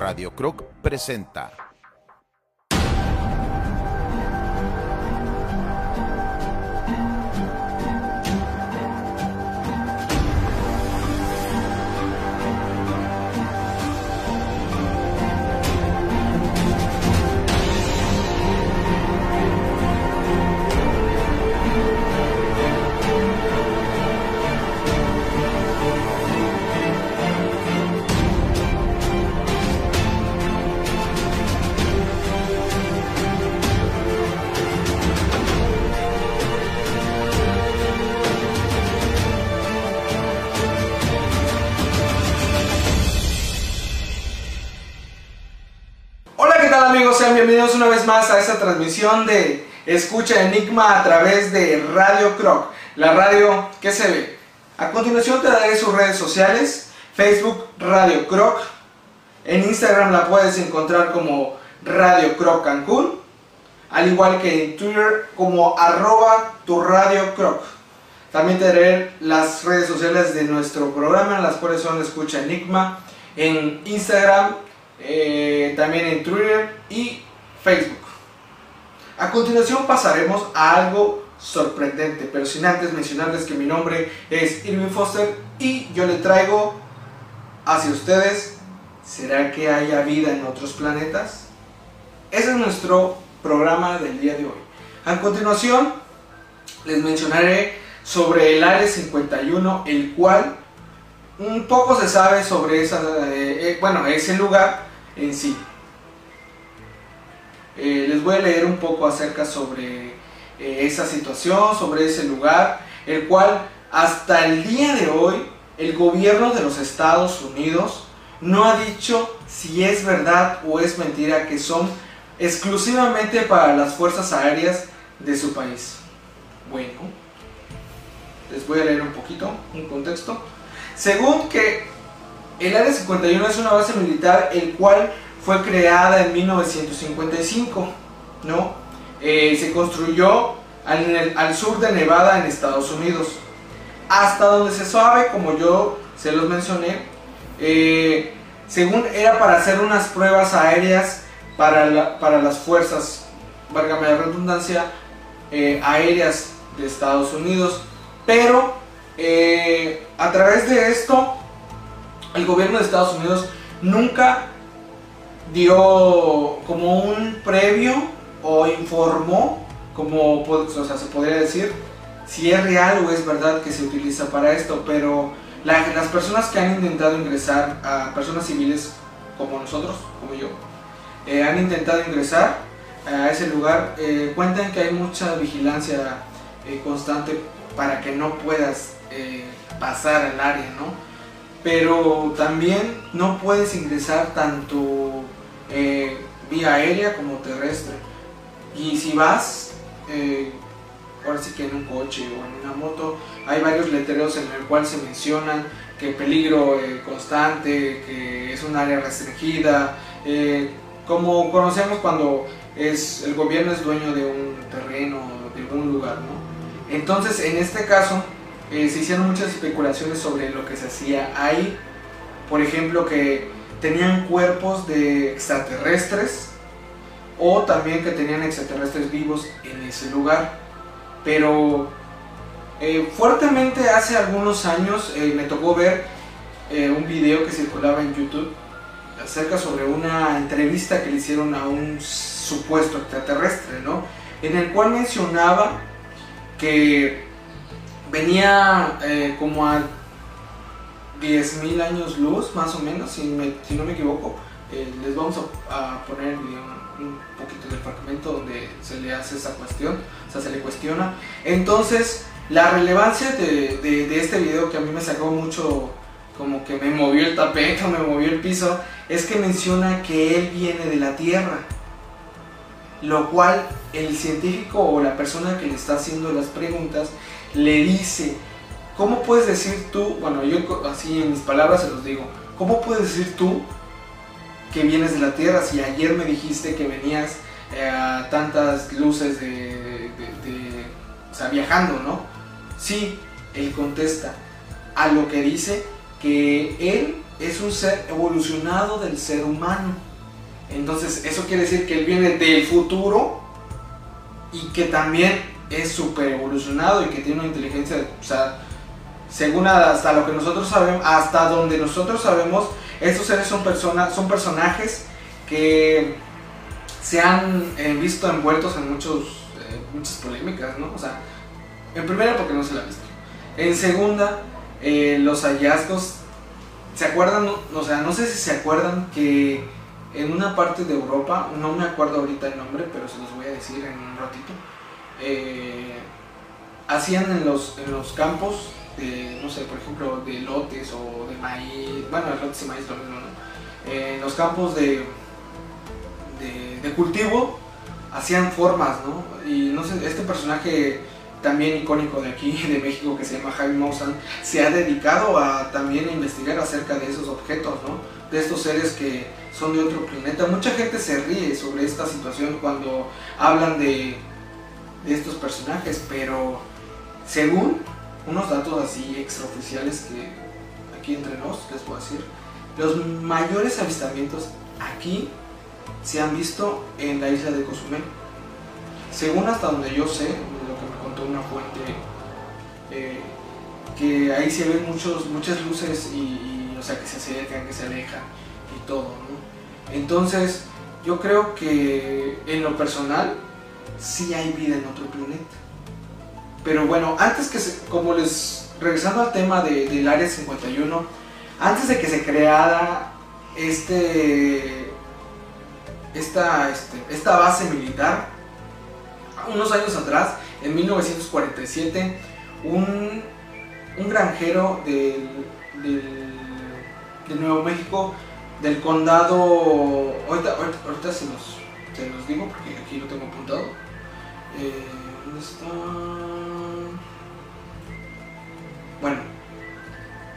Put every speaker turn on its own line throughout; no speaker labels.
Radio Croc presenta.
Bienvenidos una vez más a esta transmisión de Escucha Enigma a través de Radio Croc, la radio que se ve. A continuación te daré sus redes sociales, Facebook Radio Croc, en Instagram la puedes encontrar como Radio Croc Cancún, al igual que en Twitter como arroba tu Croc. También te daré las redes sociales de nuestro programa, las cuales son Escucha Enigma, en Instagram, eh, también en Twitter y Facebook. A continuación pasaremos a algo sorprendente, pero sin antes mencionarles que mi nombre es Irving Foster y yo le traigo hacia ustedes, ¿será que haya vida en otros planetas? Ese es nuestro programa del día de hoy. A continuación les mencionaré sobre el Área 51, el cual un poco se sabe sobre esa, eh, eh, bueno, ese lugar en sí. Eh, les voy a leer un poco acerca sobre eh, esa situación, sobre ese lugar, el cual hasta el día de hoy el gobierno de los Estados Unidos no ha dicho si es verdad o es mentira que son exclusivamente para las fuerzas aéreas de su país. Bueno, les voy a leer un poquito, un contexto. Según que el Área 51 es una base militar el cual fue creada en 1955, ¿no? Eh, se construyó al, sur de Nevada en Estados Unidos. Hasta donde se sabe, como yo se los mencioné, eh, según era para hacer unas pruebas aéreas para, para las fuerzas, válgame la redundancia, eh, aéreas de Estados Unidos. Pero a través de esto, el gobierno de Estados Unidos nunca dio como un previo o informó, como se podría decir, si es real o es verdad que se utiliza para esto, pero la, las personas que han intentado ingresar a personas civiles como nosotros, como yo, eh, han intentado ingresar a ese lugar, eh, cuentan que hay mucha vigilancia eh, constante para que no puedas pasar al área, ¿no? Pero también no puedes ingresar tanto vía aérea como terrestre. Y si vas, eh, ahora sí que en un coche o en una moto, hay varios letreros en el cual se mencionan que peligro eh, constante, que es un área restringida, eh, como conocemos cuando es, el gobierno es dueño de un terreno, de un lugar, ¿no? Entonces, en este caso, se hicieron muchas especulaciones sobre lo que se hacía ahí. Por ejemplo, que tenían cuerpos de extraterrestres o también que tenían extraterrestres vivos en ese lugar. Pero eh, fuertemente hace algunos años eh, me tocó ver eh, un video que circulaba en YouTube acerca sobre una entrevista que le hicieron a un supuesto extraterrestre, ¿no? En el cual mencionaba que venía como a 10.000 años luz, más o menos, si, no me equivoco. les vamos a, poner un, poquito del fragmento donde se le hace esa cuestión, o sea, se le cuestiona. Entonces, la relevancia de, este video que a mí me sacó mucho, como que me movió el tapete, me movió el piso, es que menciona que él viene de la Tierra. Lo cual el científico o la persona que le está haciendo las preguntas le dice, ¿cómo puedes decir tú, bueno, yo así en mis palabras se los digo, ¿cómo puedes decir tú que vienes de la Tierra si ayer me dijiste que venías eh, a tantas luces de, o sea, viajando, ¿no? Sí, él contesta a lo que dice que él es un ser evolucionado del ser humano. Entonces, eso quiere decir que él viene del futuro y que también es súper evolucionado y que tiene una inteligencia, o sea, según hasta lo que nosotros sabemos, hasta donde nosotros sabemos, estos seres son, personas, son personajes que se han eh, visto envueltos en muchos, eh, muchas polémicas, ¿no? O sea, en primera porque no se la ha visto. En segunda, eh, los hallazgos, ¿se acuerdan? O sea, no sé si se acuerdan que en una parte de Europa, no me acuerdo ahorita el nombre, pero se los voy a decir en un ratito, hacían en los, en los campos, no sé, por ejemplo, de lotes o de maíz, bueno, lotes y maíz lo mismo, ¿no? en los campos de de, cultivo hacían formas, ¿no? Y no sé, este personaje también icónico de aquí, de México, que se llama Jaime Maussan, se ha dedicado a también investigar acerca de esos objetos, ¿no? De estos seres que son de otro planeta. Mucha gente se ríe sobre esta situación cuando hablan de, de estos personajes, pero según unos datos así extraoficiales que aquí entre nos les puedo decir, los mayores avistamientos aquí se han visto en la isla de Cozumel. Según hasta donde yo sé, lo que me contó una fuente, eh, que ahí se ven muchos, muchas luces y, o sea, que se acercan, que se alejan y todo, ¿no? Entonces, yo creo que en lo personal sí hay vida en otro planeta. Pero bueno, antes que se, como les, regresando al tema de, del Área 51, antes de que se creara este esta, este, esta base militar. Unos años atrás, en 1947, un, un granjero del, de Nuevo México, del condado, ahorita, ahorita, se, los, digo porque aquí lo tengo apuntado. Eh, ¿Dónde está? Bueno,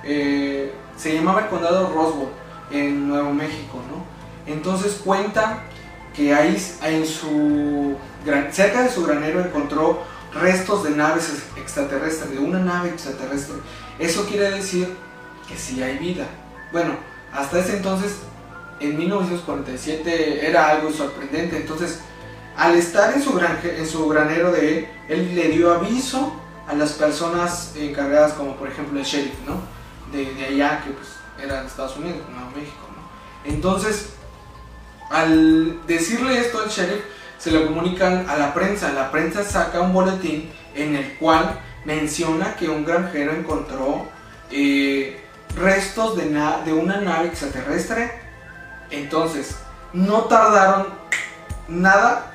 eh, se llamaba el condado Roswell en Nuevo México, ¿no? Entonces cuenta que ahí en su, cerca de su granero encontró restos de naves extraterrestres, de una nave extraterrestre. Eso quiere decir que sí hay vida. Bueno, hasta ese entonces, en 1947, era algo sorprendente. Entonces, al estar en su, en su granero de él, él le dio aviso a las personas encargadas, como por ejemplo el sheriff, ¿no? De, allá, que pues era Estados Unidos, Nuevo México, ¿no? Entonces, al decirle esto al sheriff, se lo comunican a la prensa. La prensa saca un boletín en el cual menciona que un granjero encontró eh, restos de, de una nave extraterrestre. Entonces, no tardaron nada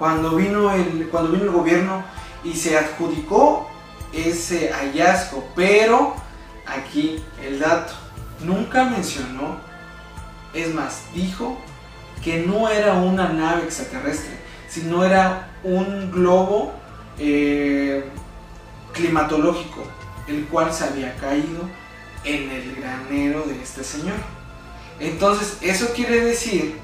cuando vino el, cuando vino el gobierno y se adjudicó ese hallazgo. Pero aquí el dato nunca mencionó es más, dijo que no era una nave extraterrestre, sino era un globo eh, climatológico, el cual se había caído en el granero de este señor. Entonces, eso quiere decir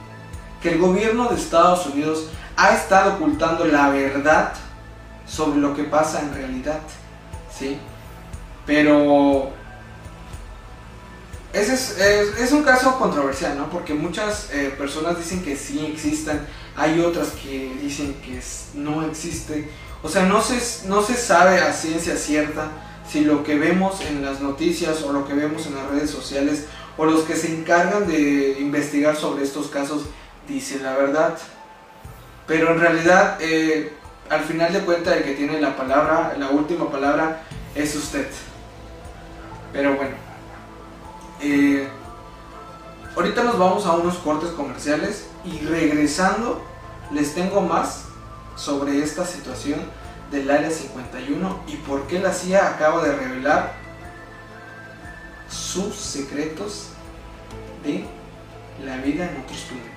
que el gobierno de Estados Unidos ha estado ocultando la verdad sobre lo que pasa en realidad, ¿sí? Pero ese es, un caso controversial, ¿no? Porque muchas eh, personas dicen que sí existen, hay otras que dicen que no existe. O sea, no se, no se sabe a ciencia cierta si lo que vemos en las noticias o lo que vemos en las redes sociales o los que se encargan de investigar sobre estos casos dicen la verdad. Pero en realidad, eh, al final de cuentas, el que tiene la palabra, la última palabra, es usted. Pero bueno. Eh, ahorita nos vamos a unos cortes comerciales y regresando les tengo más sobre esta situación del Área 51 y por qué la CIA acaba de revelar sus secretos de la vida en otros planetas.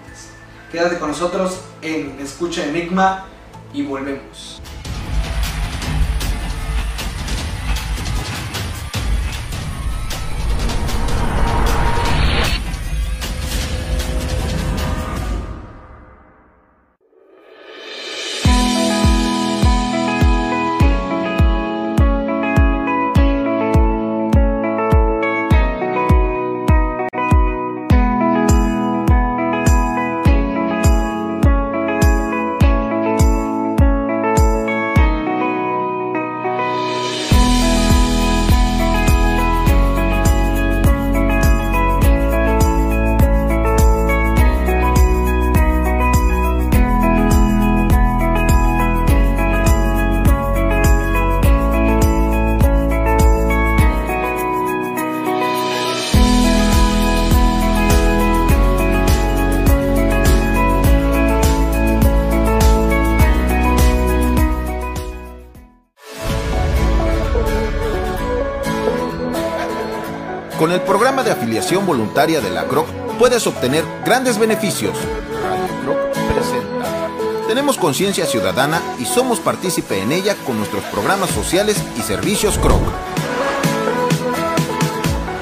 Quédate con nosotros en Escucha Enigma y volvemos.
Con el programa de afiliación voluntaria de la CROC puedes obtener grandes beneficios. Radio CROC presenta. Tenemos conciencia ciudadana y somos partícipe en ella con nuestros programas sociales y servicios CROC.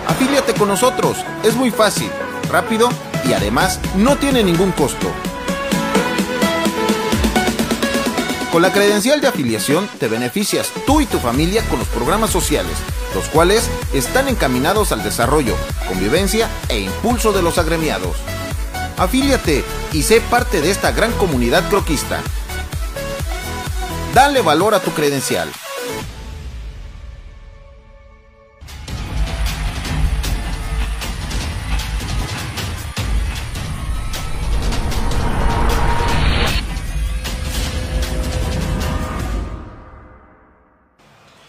Afíliate con nosotros, es muy fácil, rápido y además no tiene ningún costo. Con la credencial de afiliación te beneficias tú y tu familia con los programas sociales, los cuales están encaminados al desarrollo, convivencia e impulso de los agremiados. Afíliate y sé parte de esta gran comunidad croquista. Dale valor a tu credencial.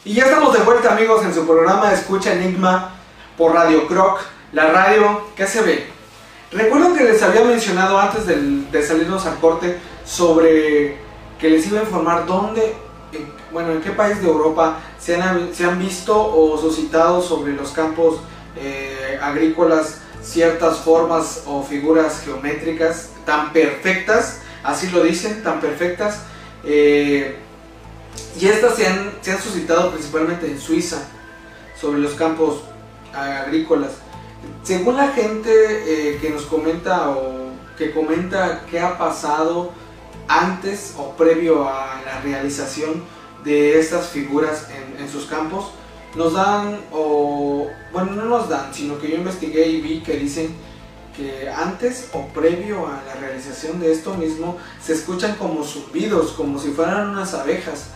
Y ya estamos amigos en su programa Escucha Enigma por Radio Croc, la radio que se ve. Recuerdo que les había mencionado antes del- de salirnos al corte sobre que les iba a informar dónde, en- bueno, en qué país de Europa se han, se han visto o suscitado sobre los campos eh, agrícolas ciertas formas o figuras geométricas tan perfectas, así lo dicen, tan perfectas. eh, y estas se han, se han suscitado principalmente en Suiza, sobre los campos agrícolas. Según la gente eh, que nos comenta o que comenta qué ha pasado antes o previo a la realización de estas figuras en, en sus campos, nos dan, o bueno, no nos dan, sino que yo investigué y vi que dicen que antes o previo a la realización de esto mismo se escuchan como zumbidos, como si fueran unas abejas.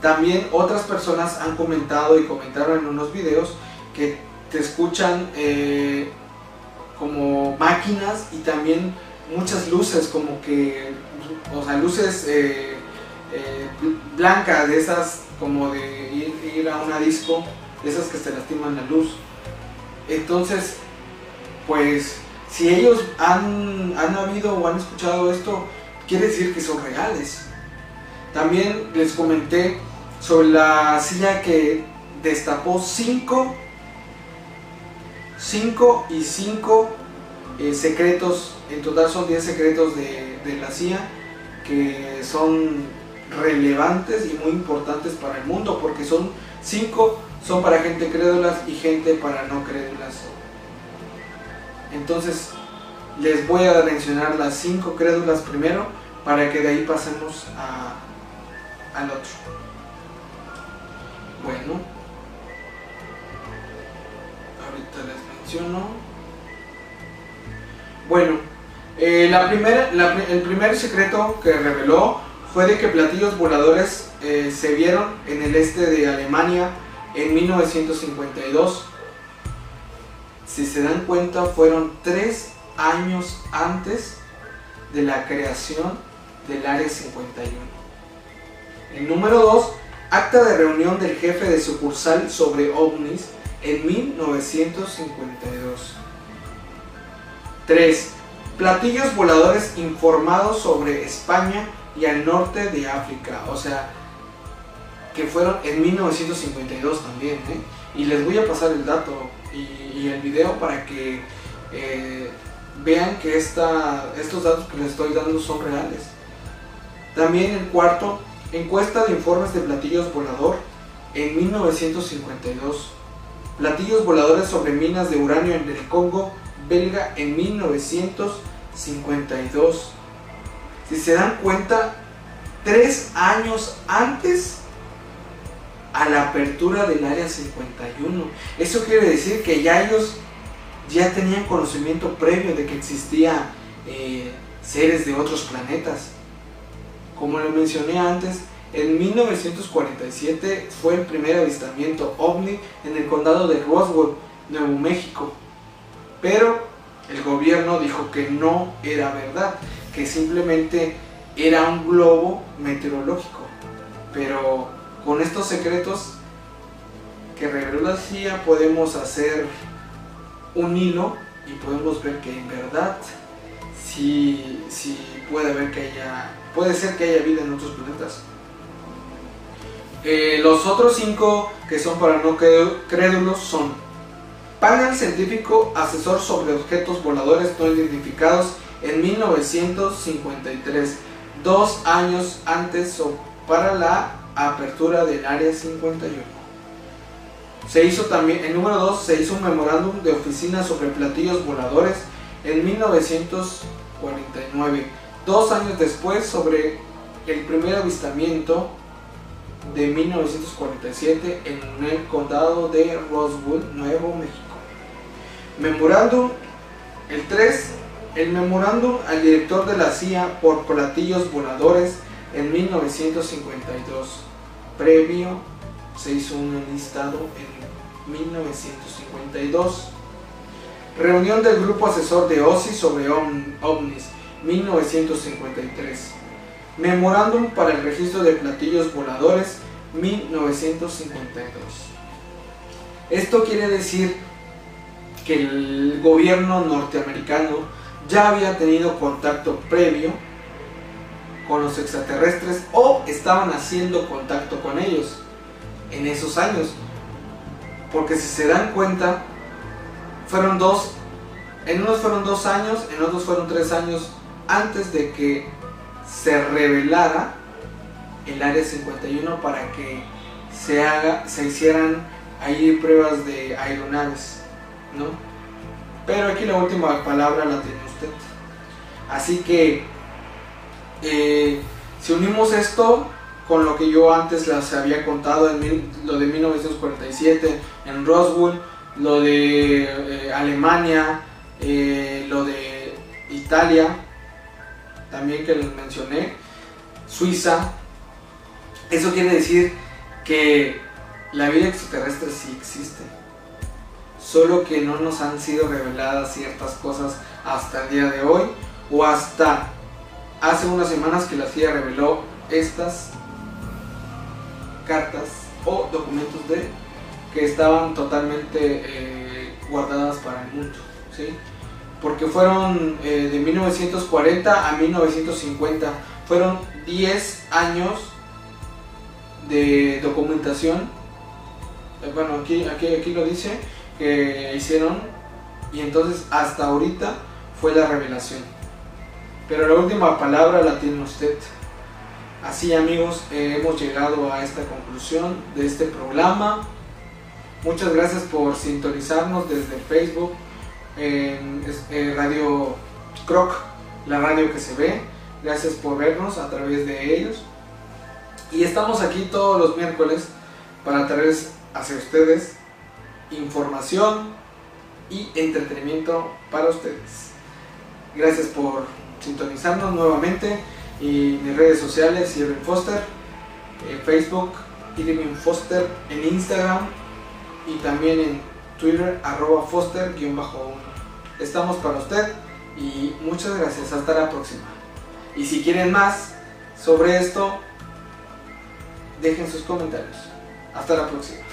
También otras personas han comentado y comentaron en unos videos que te escuchan eh, como máquinas y también muchas luces, como que, o sea, luces eh, eh, bl- blancas, de esas como de ir, a una disco, de esas que te lastiman la luz. Entonces, pues, si ellos han, han habido o han escuchado esto, quiere decir que son reales. También les comenté sobre la silla que destapó 5 5 y 5 secretos, en total son 10 secretos de, la CIA que son relevantes y muy importantes para el mundo porque son 5 son para gente crédulas y gente para no crédulas. Entonces les voy a mencionar las 5 crédulas primero para que de ahí pasemos al otro. Bueno, ahorita les menciono. Bueno, eh, la el primer secreto que reveló fue de que platillos voladores eh, se vieron en el este de Alemania en 1952. Si se dan cuenta, fueron tres años antes de la creación del Área 51. El número 2, acta de reunión del jefe de sucursal sobre ovnis en 1952. 3. Platillos voladores informados sobre España y al norte de África. O sea, que fueron en 1952 también. ¿eh? Y les voy a pasar el dato y, el video para que eh, vean que esta, estos datos que les estoy dando son reales. También el cuarto, encuesta de informes de platillos volador en 1952. Platillos voladores sobre minas de uranio en el Congo belga en 1952. Si se dan cuenta, tres años antes a la apertura del área 51. Eso quiere decir que ya ellos ya tenían conocimiento previo de que existía eh, seres de otros planetas. Como lo mencioné antes, en 1947 fue el primer avistamiento ovni en el condado de Roswell, Nuevo México. Pero el gobierno dijo que no era verdad, que simplemente era un globo meteorológico. Pero con estos secretos que reveló la CIA podemos hacer un hilo y podemos ver que en verdad sí, sí puede haber que haya, puede ser que haya vida en otros planetas. Eh, los otros cinco que son para no crédulos son Panel científico asesor sobre objetos voladores no identificados en 1953, dos años antes para la apertura del Área 51. Se hizo también, el número 2, se hizo un memorándum de oficina sobre platillos voladores en 1949, dos años después sobre el primer avistamiento de 1947 en el condado de Roswell, Nuevo México. Memorándum, el 3, el memorándum al director de la CIA por platillos voladores en 1952. Previo se hizo un listado en 1952. Reunión del grupo asesor de OSI sobre ovnis, 1953. Memorándum para el registro de platillos voladores, 1952. Esto quiere decir que el gobierno norteamericano ya había tenido contacto previo con los extraterrestres o estaban haciendo contacto con ellos en esos años. Porque si se dan cuenta, fueron dos, en unos fueron dos años, en otros fueron tres años antes de que se revelara el área 51 para que se haga, se hicieran ahí pruebas de aeronaves, ¿no? Pero aquí la última palabra la tiene usted. Así que eh, si unimos esto con lo que yo antes les había contado en lo de 1947 en Roswell, lo de eh, Alemania, eh, lo de Italia, también que les mencioné, Suiza, eso quiere decir que la vida extraterrestre sí existe, solo que no nos han sido reveladas ciertas cosas hasta el día de hoy o hasta hace unas semanas que la CIA reveló estas cartas o documentos de que estaban totalmente eh, guardadas para el mundo, ¿sí? Porque fueron eh, de 1940 a 1950, fueron 10 años de documentación, eh, bueno aquí, aquí, aquí lo dice, que hicieron y entonces hasta ahorita fue la revelación. Pero la última palabra la tiene usted. Así amigos, eh, hemos llegado a esta conclusión de este programa. Muchas gracias por sintonizarnos desde Facebook, en eh, Radio Croc, la radio que se ve. Gracias por vernos a través de ellos. Y estamos aquí todos los miércoles para traerles hacia ustedes información y entretenimiento para ustedes. Gracias por sintonizarnos nuevamente y mis redes sociales Irving Foster, en Facebook Irving Foster, en Instagram y también en Twitter arroba Foster-1. Estamos para usted y muchas gracias, hasta la próxima. Y si quieren más sobre esto, dejen sus comentarios. Hasta la próxima.